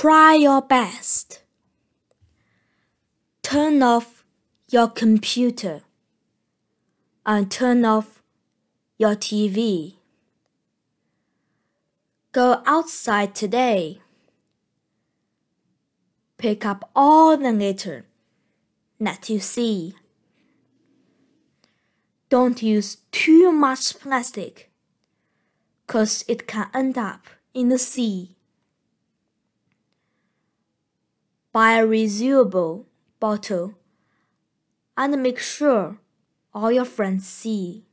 Try your best. Turn off your computer and turn off your TV. Go outside today. Pick up all the litter that you see. Don't use too much plastic, cause it can end up in the sea. Buy a reusable bottle and make sure all your friends see.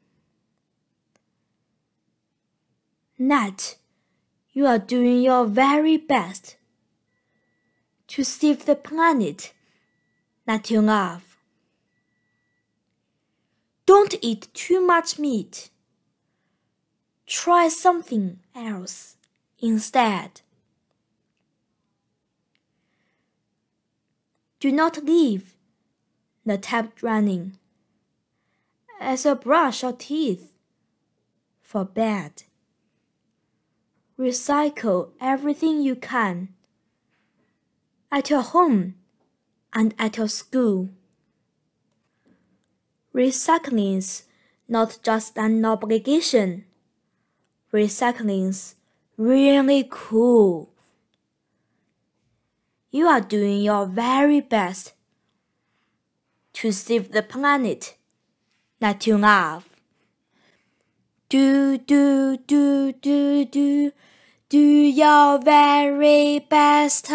That you are doing your very best to save the planet that you love. Don't eat too much meat. Try something else instead. Do not leave the tap running as you brush your teeth for bed. Recycle everything you can at your home and at your school. Recycling's not just an obligation. Recycling's really cool. You are doing your very best to save the planet that you love. Do, do, do, do, do, do your very best.